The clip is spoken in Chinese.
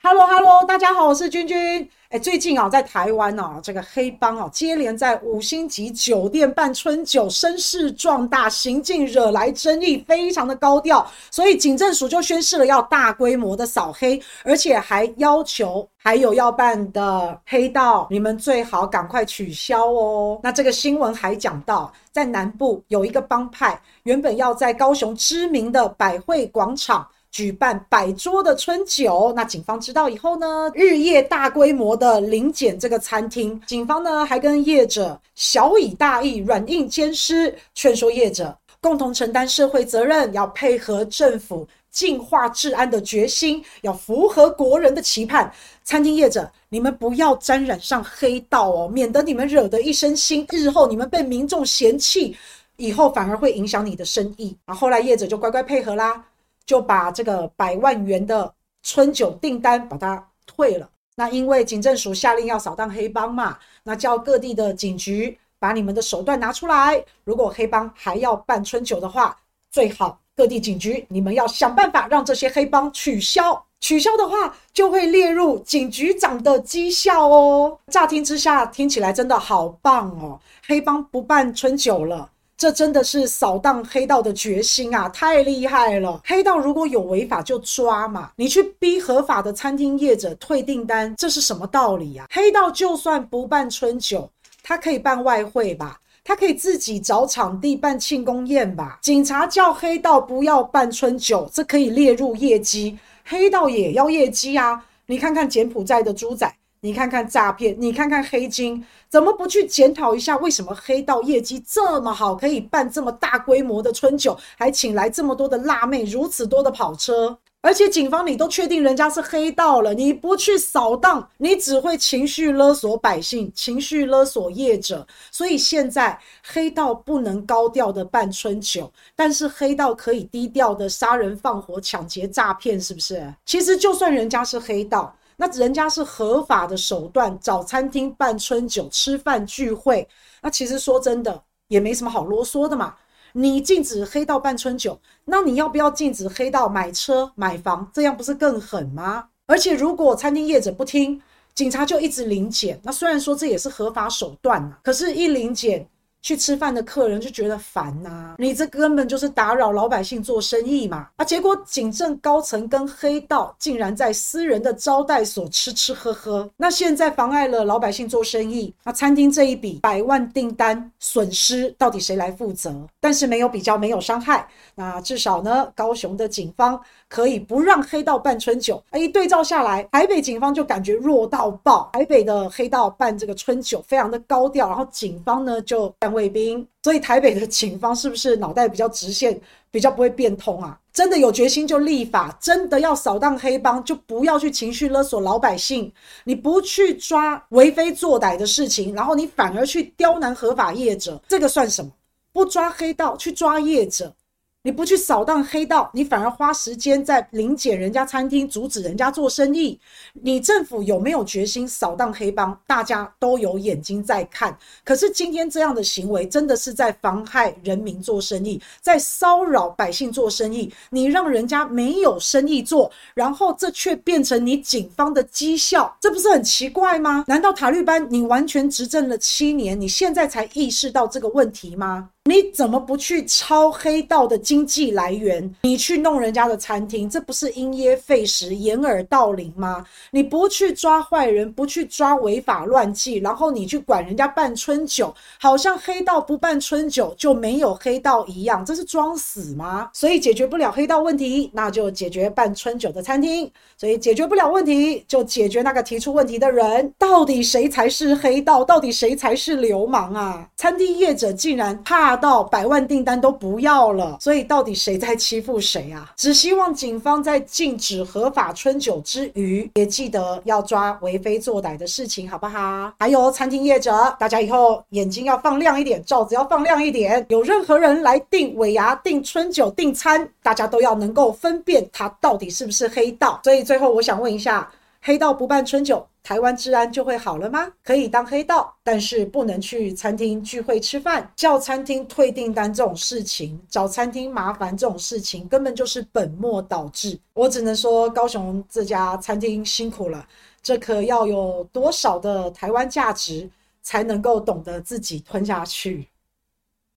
Hello，Hello，大家好，我是君君。哎，最近啊，在台湾啊，这个黑帮啊，接连在五星级酒店办春酒，声势壮大，行径惹来争议，非常的高调。所以警政署就宣示了要大规模的扫黑，而且还要求还有要办的黑道，你们最好赶快取消哦。那这个新闻还讲到，在南部有一个帮派，原本要在高雄知名的百汇广场。举办百桌的春酒，那警方知道以后呢，日夜大规模的临检这个餐厅。警方呢还跟业者晓以大义，软硬兼施，劝说业者共同承担社会责任，要配合政府净化治安的决心，要符合国人的期盼。餐厅业者，你们不要沾染上黑道哦，免得你们惹得一身腥，日后你们被民众嫌弃，以后反而会影响你的生意。然后后来业者就乖乖配合啦。就把这个百万元的春酒订单把它退了。那因为警政署下令要扫荡黑帮嘛，那叫各地的警局把你们的手段拿出来。如果黑帮还要办春酒的话，最好各地警局你们要想办法让这些黑帮取消。取消的话就会列入警局长的绩效哦。乍听之下听起来真的好棒哦，黑帮不办春酒了。这真的是扫荡黑道的决心啊！太厉害了！黑道如果有违法就抓嘛，你去逼合法的餐厅业者退订单，这是什么道理呀？黑道就算不办春酒，他可以办外汇吧？他可以自己找场地办庆功宴吧？警察叫黑道不要办春酒，这可以列入业绩，黑道也要业绩啊！你看看柬埔寨的猪仔。你看看诈骗，你看看黑金，怎么不去检讨一下？为什么黑道业绩这么好，可以办这么大规模的春酒，还请来这么多的辣妹，如此多的跑车？而且警方你都确定人家是黑道了，你不去扫荡，你只会情绪勒索百姓，情绪勒索业者。所以现在黑道不能高调的办春酒，但是黑道可以低调的杀人放火、抢劫、诈骗，是不是？其实就算人家是黑道。那人家是合法的手段，找餐厅办春酒、吃饭聚会。那其实说真的，也没什么好啰嗦的嘛。你禁止黑道办春酒，那你要不要禁止黑道买车买房？这样不是更狠吗？而且如果餐厅业者不听，警察就一直临检。那虽然说这也是合法手段啊，可是，一临检。去吃饭的客人就觉得烦呐、你这根本就是打扰老百姓做生意嘛！啊，结果警政高层跟黑道竟然在私人的招待所吃吃喝喝，那现在妨碍了老百姓做生意，那餐厅这一笔百万订单损失到底谁来负责？但是没有比较，没有伤害，那至少呢，高雄的警方可以不让黑道办春酒。啊一对照下来，台北警方就感觉弱到爆，台北的黑道办这个春酒非常的高调，然后警方呢就。卫兵，所以台北的警方是不是脑袋比较直线，比较不会变通啊？真的有决心就立法，真的要扫荡黑帮，就不要去情绪勒索老百姓。你不去抓为非作歹的事情，然后你反而去刁难合法业者，这个算什么？不抓黑道，去抓业者。你不去扫荡黑道，你反而花时间在临检人家餐厅，阻止人家做生意。你政府有没有决心扫荡黑帮？大家都有眼睛在看。可是今天这样的行为，真的是在妨害人民做生意，在骚扰百姓做生意。你让人家没有生意做，然后这却变成你警方的绩效，这不是很奇怪吗？难道塔利班你完全执政了七年，你现在才意识到这个问题吗？你怎么不去抄黑道的经济来源？你去弄人家的餐厅，这不是因噎废食、掩耳盗铃吗？你不去抓坏人，不去抓违法乱纪，然后你去管人家办春酒，好像黑道不办春酒就没有黑道一样，这是装死吗？所以解决不了黑道问题，那就解决办春酒的餐厅；所以解决不了问题，就解决那个提出问题的人。到底谁才是黑道？到底谁才是流氓啊？餐厅业者竟然怕。到百万订单都不要了，所以到底谁在欺负谁啊？只希望警方在禁止合法春酒之余，也记得要抓为非作歹的事情，好不好？还有餐厅业者，大家以后眼睛要放亮一点，罩子要放亮一点。有任何人来订尾牙、订春酒、订餐，大家都要能够分辨他到底是不是黑道。所以最后我想问一下。黑道不办春酒，台湾治安就会好了吗？可以当黑道，但是不能去餐厅聚会吃饭，叫餐厅退订单这种事情，找餐厅麻烦这种事情，根本就是本末倒置。我只能说，高雄这家餐厅辛苦了，这可要有多少的台湾价值才能够懂得自己吞下去？